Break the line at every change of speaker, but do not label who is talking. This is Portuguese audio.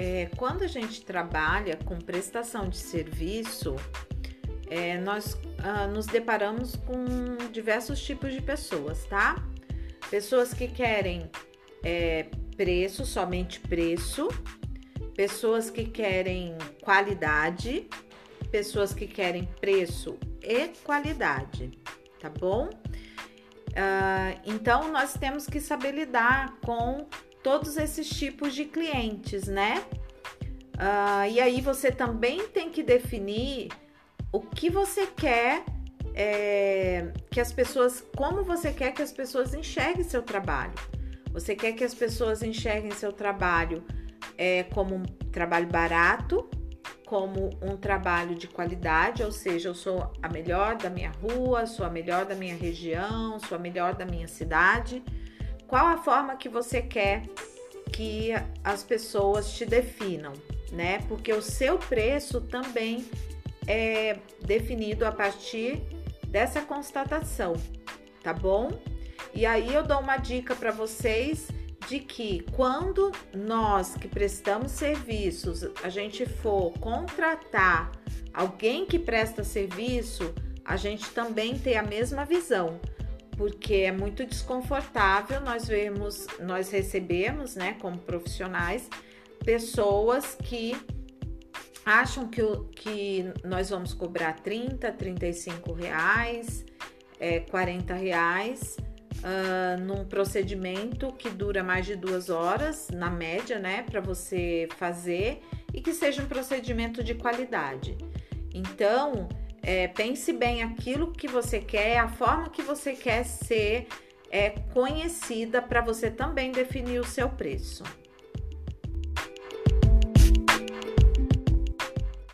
é, quando a gente trabalha com prestação de serviço, é, nós ah, nos deparamos com diversos tipos de pessoas, tá? Pessoas que querem é, preço, somente preço, pessoas que querem qualidade, pessoas que querem preço e qualidade, tá bom? Uh, então nós temos que saber lidar com todos esses tipos de clientes, né? Uh, e aí você também tem que definir o que você quer é, que as pessoas, como você quer que as pessoas enxerguem seu trabalho. Você quer que as pessoas enxerguem seu trabalho é, como um trabalho barato, como um trabalho de qualidade, ou seja, eu sou a melhor da minha rua, sou a melhor da minha região, sou a melhor da minha cidade. Qual a forma que você quer que as pessoas te definam, né? Porque o seu preço também é definido a partir dessa constatação, tá bom? E aí eu dou uma dica para vocês de que quando nós que prestamos serviços, a gente for contratar alguém que presta serviço, a gente também tem a mesma visão, porque é muito desconfortável nós vemos, nós recebemos, né, como profissionais, pessoas que acham que, que nós vamos cobrar 30, 35 reais, é, 40 reais uh, num procedimento que dura mais de duas horas, na média, né, para você fazer e que seja um procedimento de qualidade. Então, é, pense bem aquilo que você quer, a forma que você quer ser é, conhecida para você também definir o seu preço.